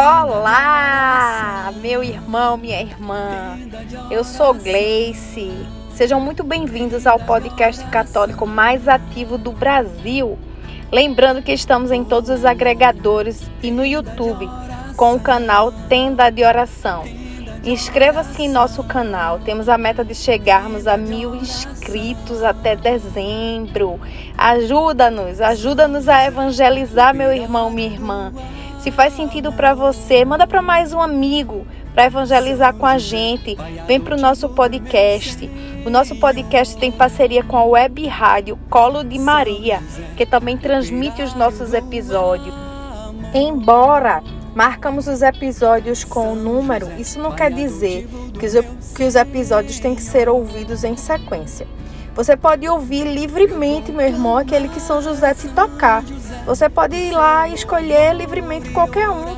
Olá, meu irmão, minha irmã. Eu sou Gleice. Sejam muito bem-vindos ao podcast católico mais ativo do Brasil. Lembrando que estamos em todos os agregadores e no YouTube com o canal Tenda de Oração. Inscreva-se em nosso canal. Temos a meta de chegarmos a mil inscritos até dezembro. Ajuda-nos, ajuda-nos a evangelizar, meu irmão, minha irmã. Se faz sentido para você, manda para mais um amigo para evangelizar com a gente. Vem para o nosso podcast. O nosso podcast tem parceria com a web rádio Colo de Maria, que também transmite os nossos episódios. Embora marcamos os episódios com o número, isso não quer dizer que os, que os episódios têm que ser ouvidos em sequência. Você pode ouvir livremente, meu irmão, aquele que São José te tocar. Você pode ir lá e escolher livremente qualquer um.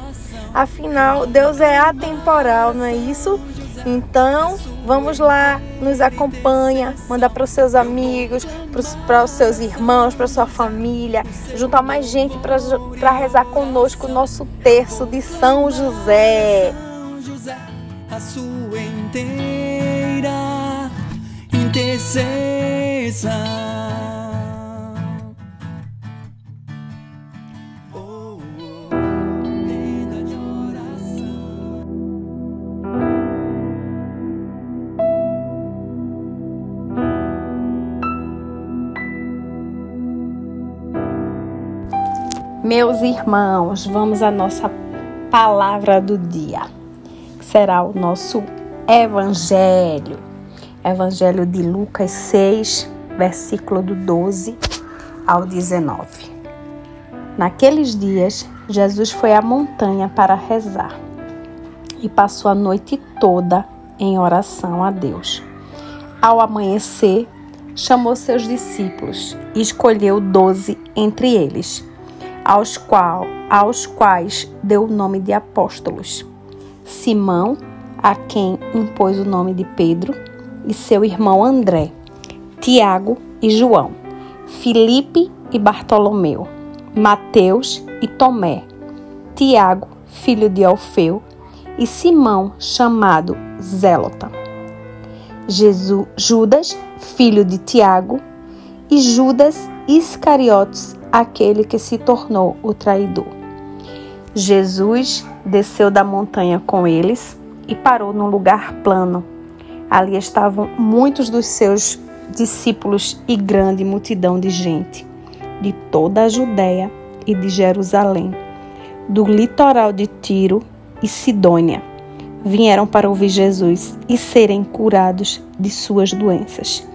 Afinal, Deus é atemporal, não é isso? Então, vamos lá, nos acompanha, manda para os seus amigos, para os seus irmãos, para sua família, juntar mais gente para rezar conosco o nosso terço de São José. A sua inteira Meus irmãos, vamos à nossa palavra do dia, que será o nosso Evangelho. Evangelho de Lucas 6, versículo do 12 ao 19. Naqueles dias, Jesus foi à montanha para rezar e passou a noite toda em oração a Deus. Ao amanhecer, chamou seus discípulos e escolheu doze entre eles aos, qual, aos quais deu o nome de apóstolos: Simão, a quem impôs o nome de Pedro, e seu irmão André, Tiago e João, Filipe e Bartolomeu, Mateus e Tomé, Tiago, filho de Alfeu, e Simão, chamado Zélota. Jesus, Judas, filho de Tiago, e Judas Iscariotes, aquele que se tornou o traidor. Jesus desceu da montanha com eles e parou num lugar plano. Ali estavam muitos dos seus discípulos e grande multidão de gente, de toda a Judéia e de Jerusalém, do litoral de Tiro e Sidônia. Vieram para ouvir Jesus e serem curados de suas doenças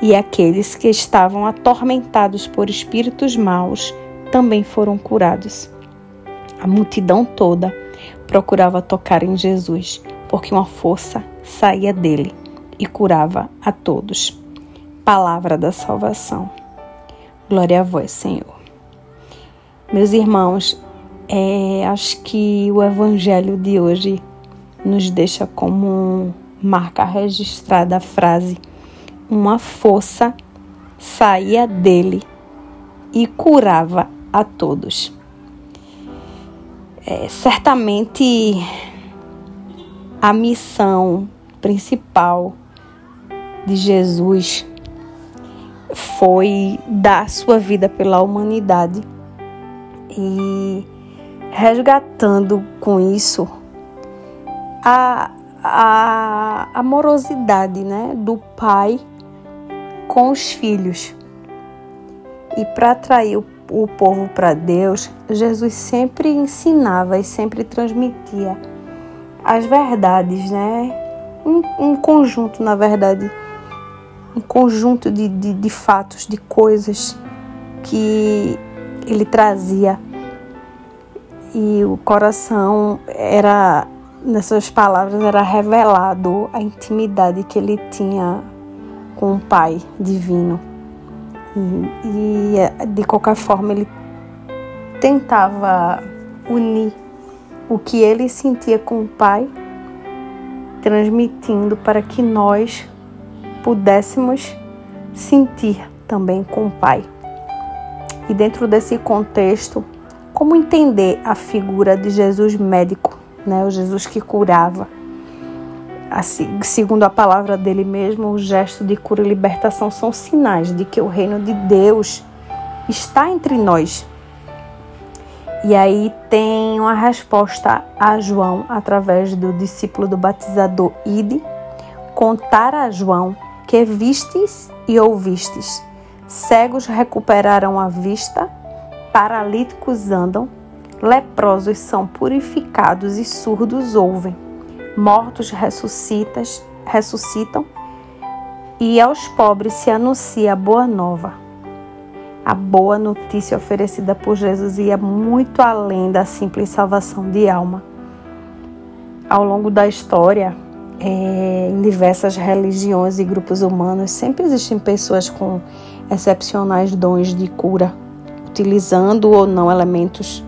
e aqueles que estavam atormentados por espíritos maus também foram curados. A multidão toda procurava tocar em Jesus, porque uma força saía dele e curava a todos. Palavra da salvação. Glória a vós, Senhor. Meus irmãos, é, acho que o Evangelho de hoje nos deixa como marca registrada a frase uma força saía dele e curava a todos. É, certamente a missão principal de Jesus foi dar sua vida pela humanidade e resgatando com isso a, a amorosidade né, do Pai com os filhos. E para atrair o, o povo para Deus, Jesus sempre ensinava e sempre transmitia as verdades, né? Um, um conjunto, na verdade, um conjunto de, de, de fatos, de coisas que ele trazia. E o coração era, nessas palavras, era revelado a intimidade que ele tinha com o Pai divino. E, e de qualquer forma ele tentava unir o que ele sentia com o Pai, transmitindo para que nós pudéssemos sentir também com o Pai. E dentro desse contexto, como entender a figura de Jesus médico, né? O Jesus que curava. Assim, segundo a palavra dele mesmo, o gesto de cura e libertação são sinais de que o reino de Deus está entre nós. E aí tem uma resposta a João através do discípulo do batizador Ide, contar a João que vistes e ouvistes. Cegos recuperaram a vista, paralíticos andam, leprosos são purificados e surdos ouvem, mortos ressuscitas, ressuscitam, e aos pobres se anuncia a boa nova. A boa notícia oferecida por Jesus ia muito além da simples salvação de alma. Ao longo da história, é, em diversas religiões e grupos humanos, sempre existem pessoas com excepcionais dons de cura, utilizando ou não elementos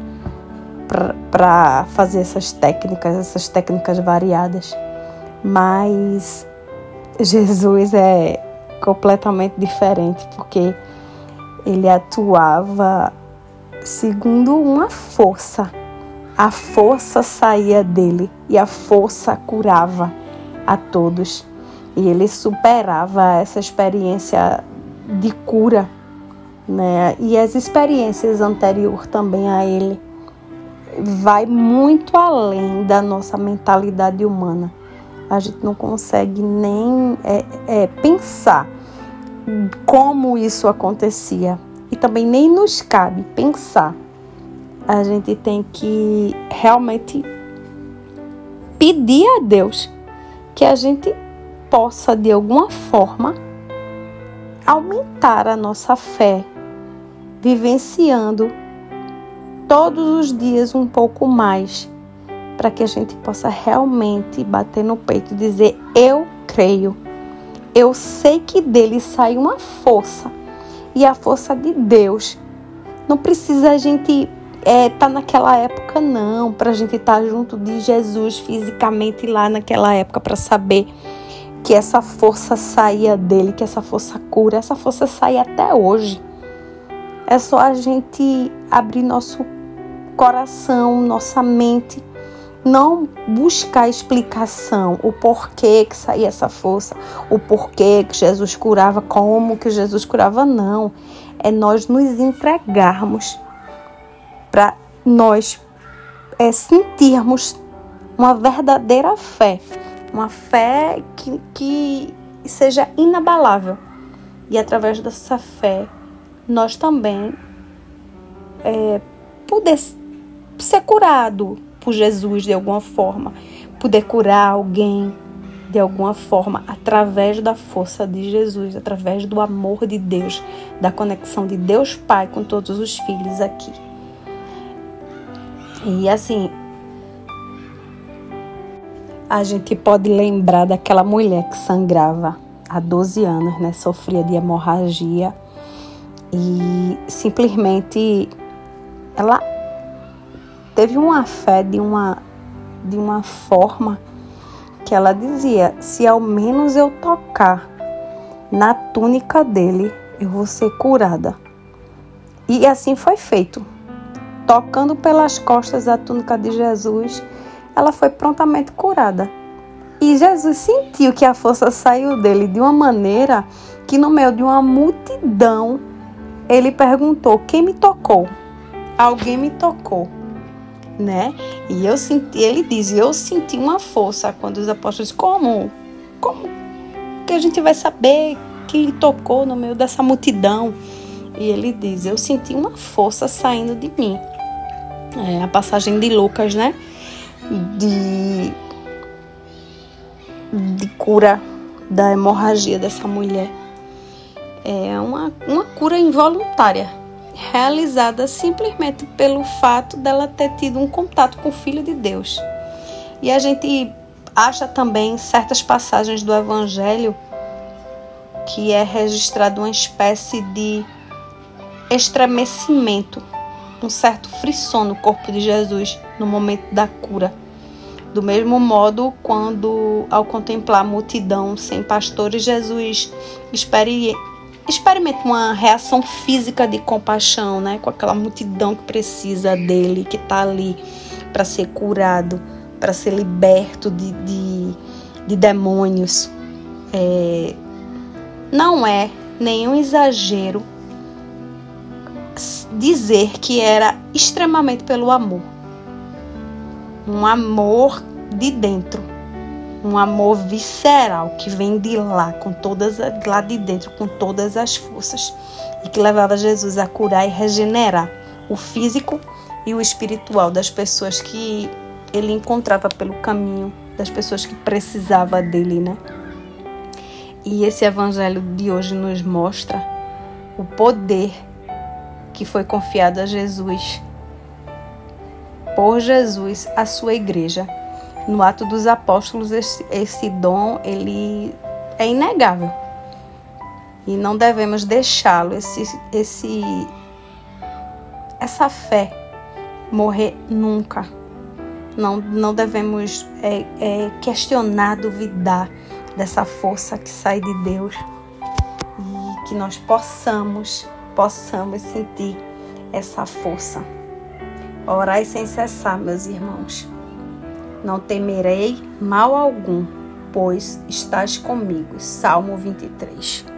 para fazer essas técnicas, essas técnicas variadas. Mas Jesus é completamente diferente, porque ele atuava segundo uma força. A força saía dele e a força curava a todos. E ele superava essa experiência de cura, né? E as experiências anteriores também a ele vai muito além da nossa mentalidade humana. A gente não consegue nem é, é, pensar como isso acontecia e também nem nos cabe pensar. A gente tem que realmente pedir a Deus que a gente possa, de alguma forma, aumentar a nossa fé, vivenciando todos os dias um pouco mais, para que a gente possa realmente bater no peito e dizer: Eu creio, eu sei que dele sai uma força, e a força de Deus. Não precisa a gente é, tá naquela época não, para a gente estar tá junto de Jesus fisicamente lá naquela época para saber que essa força saía dele, que essa força cura, essa força sai até hoje. É só a gente abrir nosso coração, nossa mente, não buscar explicação, o porquê que saía essa força, o porquê que Jesus curava, como que Jesus curava, não. É nós nos entregarmos para nós é, sentirmos uma verdadeira fé, uma fé que, que seja inabalável. E através dessa fé, nós também é, poder ser curado por Jesus de alguma forma, poder curar alguém de alguma forma através da força de Jesus, através do amor de Deus, da conexão de Deus Pai com todos os filhos aqui. E assim, a gente pode lembrar daquela mulher que sangrava há 12 anos, né? Sofria de hemorragia e simplesmente ela teve uma fé de uma de uma forma que ela dizia: se ao menos eu tocar na túnica dele, eu vou ser curada. E assim foi feito tocando pelas costas a túnica de Jesus, ela foi prontamente curada. E Jesus sentiu que a força saiu dele de uma maneira que, no meio de uma multidão, ele perguntou: Quem me tocou? Alguém me tocou, né? E eu senti, ele diz: Eu senti uma força quando os apóstolos, como? Como que a gente vai saber quem tocou no meio dessa multidão? E ele diz: Eu senti uma força saindo de mim é, a passagem de Lucas, né? De, de cura da hemorragia dessa mulher. É uma, uma cura involuntária, realizada simplesmente pelo fato dela ter tido um contato com o Filho de Deus. E a gente acha também certas passagens do Evangelho que é registrado uma espécie de estremecimento um certo frisson no corpo de Jesus no momento da cura. Do mesmo modo, quando ao contemplar a multidão sem pastores, Jesus experi experimente uma reação física de compaixão, né? Com aquela multidão que precisa dele, que está ali para ser curado, para ser liberto de, de, de demônios. É, não é nenhum exagero dizer que era extremamente pelo amor. Um amor de dentro um amor visceral que vem de lá, com todas lá de dentro, com todas as forças, e que levava Jesus a curar e regenerar o físico e o espiritual das pessoas que ele encontrava pelo caminho, das pessoas que precisava dele, né? E esse evangelho de hoje nos mostra o poder que foi confiado a Jesus por Jesus à sua igreja. No ato dos apóstolos esse, esse dom ele é inegável. E não devemos deixá-lo esse, esse essa fé morrer nunca. Não, não devemos é, é, questionar duvidar dessa força que sai de Deus. E que nós possamos possamos sentir essa força orai sem cessar meus irmãos não temerei mal algum, pois estás comigo. Salmo 23.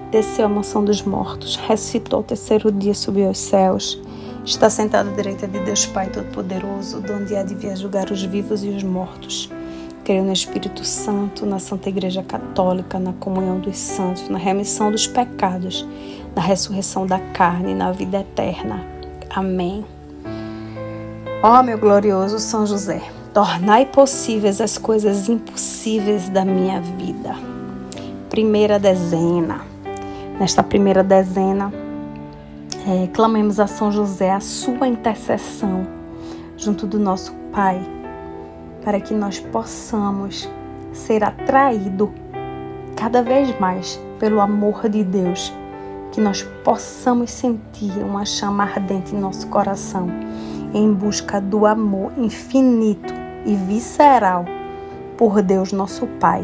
desceu à mansão dos mortos, ressuscitou o terceiro dia, subiu aos céus Está sentado à direita de Deus Pai Todo-Poderoso, donde há de vir julgar os vivos e os mortos. Creio no Espírito Santo, na Santa Igreja Católica, na comunhão dos santos, na remissão dos pecados, na ressurreição da carne e na vida eterna. Amém. Ó oh, meu glorioso São José, tornai possíveis as coisas impossíveis da minha vida. Primeira dezena. Nesta primeira dezena, é, clamemos a São José a sua intercessão junto do nosso Pai, para que nós possamos ser atraídos cada vez mais pelo amor de Deus, que nós possamos sentir uma chama ardente em nosso coração em busca do amor infinito e visceral por Deus nosso Pai.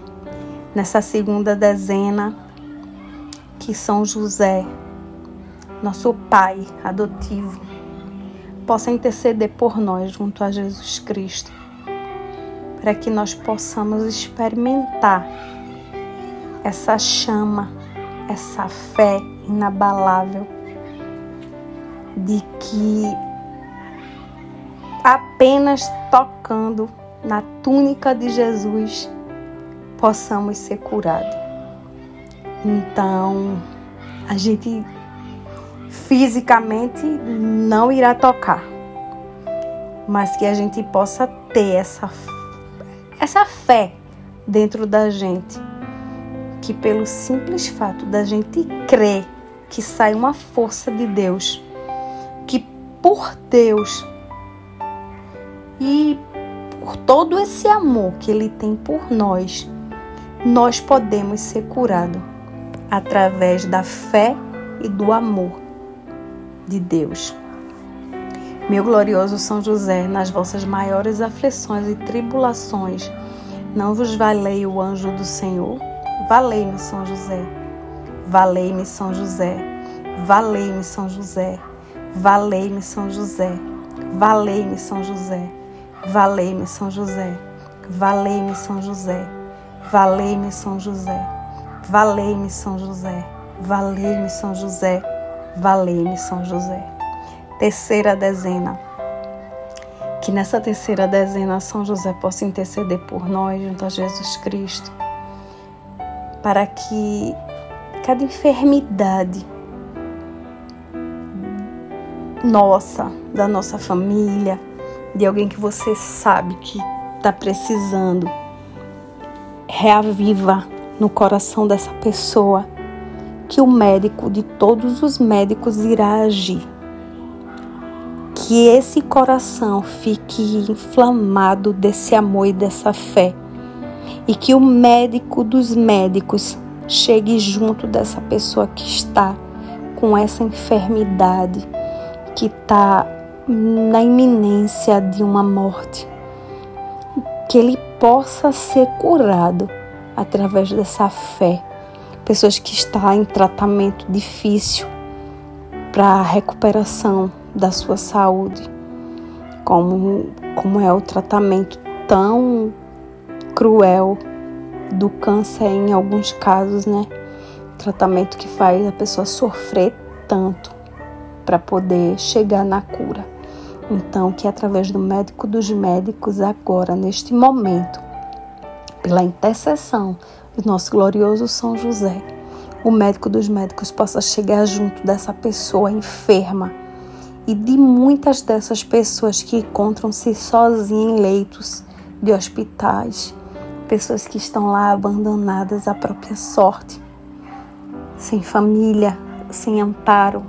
nessa segunda dezena, que São José, nosso Pai adotivo, possa interceder por nós junto a Jesus Cristo, para que nós possamos experimentar essa chama, essa fé inabalável de que apenas tocando na túnica de Jesus possamos ser curados. Então, a gente fisicamente não irá tocar, mas que a gente possa ter essa, essa fé dentro da gente, que pelo simples fato da gente crer que sai uma força de Deus, que por Deus e por todo esse amor que Ele tem por nós, nós podemos ser curados através da fé e do amor de Deus. Meu glorioso São José, nas vossas maiores aflições e tribulações, não vos valei o anjo do Senhor? Valei-me, São José. Valei-me, São José. Valei-me, São José. Valei-me, São José. Valei-me, São José. Valei-me, São José. Valei-me, São José. Valei-me, São José. Valei-me, São José. Valei-me, São José. Valei-me, São José. Terceira dezena. Que nessa terceira dezena São José possa interceder por nós junto a Jesus Cristo, para que cada enfermidade nossa, da nossa família, de alguém que você sabe que está precisando, reaviva no coração dessa pessoa que o médico de todos os médicos irá agir. Que esse coração fique inflamado desse amor e dessa fé. E que o médico dos médicos chegue junto dessa pessoa que está com essa enfermidade que está na iminência de uma morte, que ele possa ser curado através dessa fé. Pessoas que estão em tratamento difícil para a recuperação da sua saúde, como, como é o tratamento tão cruel do câncer em alguns casos, né? Tratamento que faz a pessoa sofrer tanto para poder chegar na cura. Então, que através do médico dos médicos, agora, neste momento, pela intercessão do nosso glorioso São José, o médico dos médicos possa chegar junto dessa pessoa enferma e de muitas dessas pessoas que encontram-se sozinhas em leitos de hospitais, pessoas que estão lá abandonadas à própria sorte, sem família, sem amparo,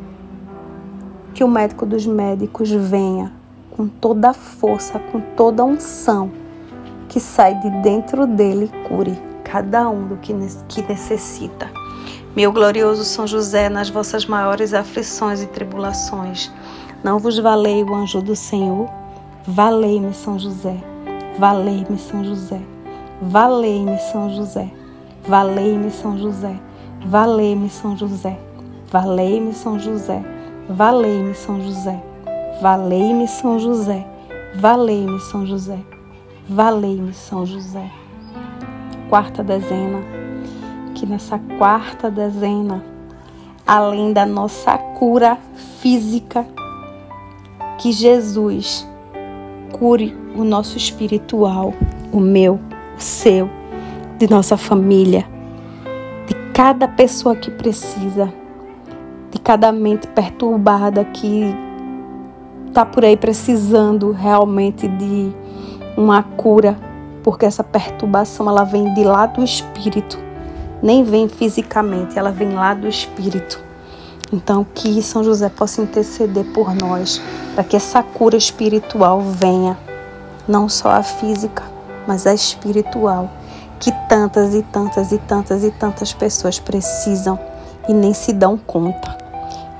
que o médico dos médicos venha com toda a força, com toda a unção que sai de dentro dele e cure cada um do que, que necessita. Meu glorioso São José, nas vossas maiores aflições e tribulações, não vos valei o anjo do Senhor? Valei-me, São José. Valei-me, São José. Valei-me, São José. Valei-me, São José. Valei-me, São José. Valei-me, São José. Valei-me, São José. Valei-me, São José. Valei-me, São José. Valei-me, São José. Quarta dezena. Que nessa quarta dezena, além da nossa cura física, que Jesus cure o nosso espiritual, o meu, o seu, de nossa família, de cada pessoa que precisa de cada mente perturbada que está por aí precisando realmente de uma cura, porque essa perturbação ela vem de lá do espírito, nem vem fisicamente, ela vem lá do espírito. Então que São José possa interceder por nós, para que essa cura espiritual venha, não só a física, mas a espiritual, que tantas e tantas e tantas e tantas pessoas precisam e nem se dão conta.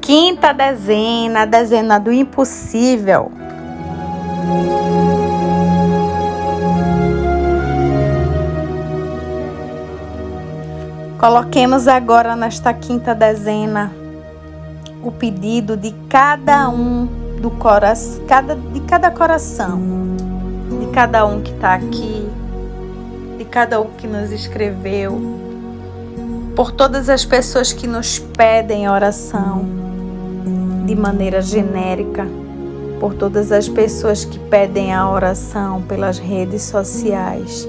Quinta dezena, a dezena do impossível. Coloquemos agora nesta quinta dezena o pedido de cada um do coração, cada, de cada coração, de cada um que está aqui, de cada um que nos escreveu, por todas as pessoas que nos pedem oração de maneira genérica por todas as pessoas que pedem a oração pelas redes sociais,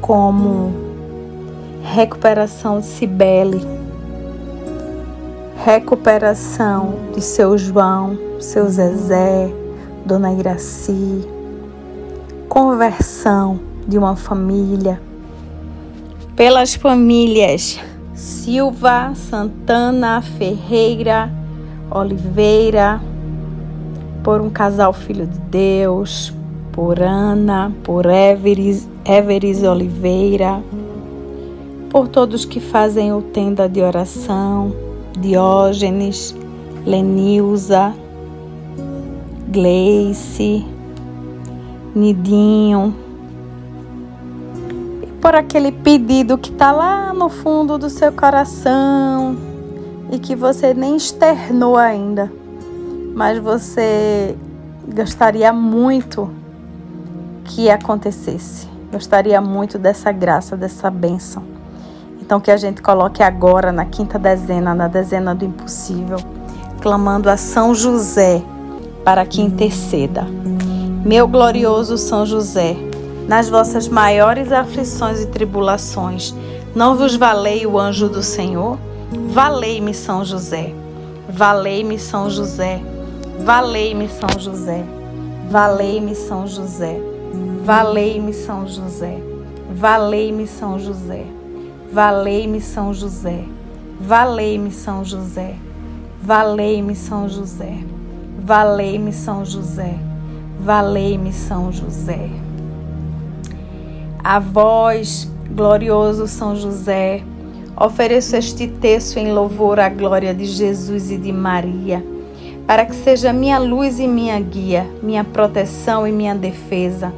como recuperação de Cibele, recuperação de seu João, seu Zezé, Dona Iraci, conversão de uma família, pelas famílias Silva, Santana, Ferreira, Oliveira, por um casal filho de Deus, por Ana, por Everis, Everis Oliveira, por todos que fazem o tenda de oração, Diógenes, Lenilza, Gleice, Nidinho, e por aquele pedido que está lá no fundo do seu coração e que você nem externou ainda, mas você gostaria muito que acontecesse. Gostaria muito dessa graça, dessa bênção. Então que a gente coloque agora na quinta dezena, na dezena do impossível, clamando a São José para que interceda. Meu glorioso São José, nas vossas maiores aflições e tribulações, não vos valei o anjo do Senhor? Valei-me São José. Valei-me São José. Valei-me São José. Valei-me São José. Valei-me São José. Valei-me São José. Valei-me São José. Valei-me São José. Valei-me São José. Valei-me São José. Valei-me São José. A vós, glorioso São José, ofereço este texto em louvor à glória de Jesus e de Maria, para que seja minha luz e minha guia, minha proteção e minha defesa,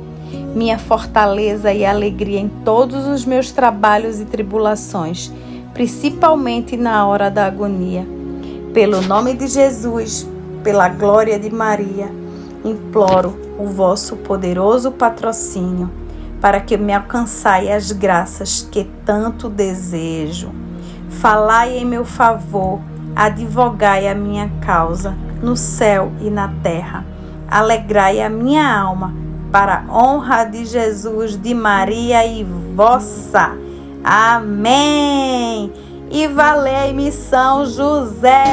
minha fortaleza e alegria em todos os meus trabalhos e tribulações, principalmente na hora da agonia. Pelo nome de Jesus, pela glória de Maria, imploro o vosso poderoso patrocínio para que me alcançai as graças que tanto desejo. Falai em meu favor, advogai a minha causa no céu e na terra. Alegrai a minha alma para a honra de Jesus, de Maria e vossa. Amém. E valei-me São José.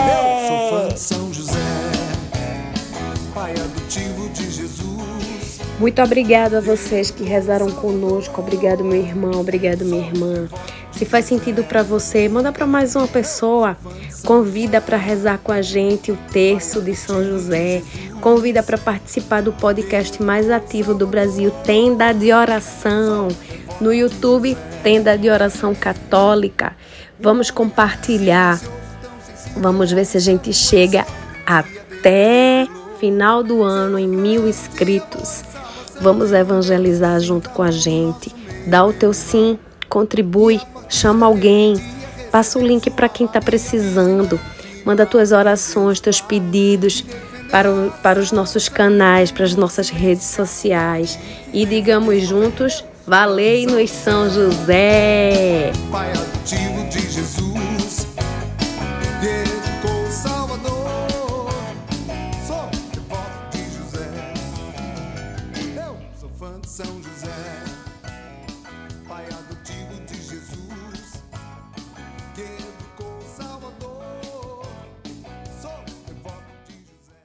Muito obrigado a vocês que rezaram conosco. Obrigado, meu irmão. Obrigado, minha irmã. Se faz sentido para você, manda para mais uma pessoa. Convida para rezar com a gente o terço de São José. Convida para participar do podcast mais ativo do Brasil, Tenda de Oração. No YouTube, Tenda de Oração Católica. Vamos compartilhar. Vamos ver se a gente chega até final do ano em mil inscritos. Vamos evangelizar junto com a gente. Dá o teu sim, contribui, chama alguém, passa o link para quem está precisando. Manda tuas orações, teus pedidos para, o, para os nossos canais, para as nossas redes sociais. E digamos juntos: Valei-nos São José! Pai adotivo de Jesus,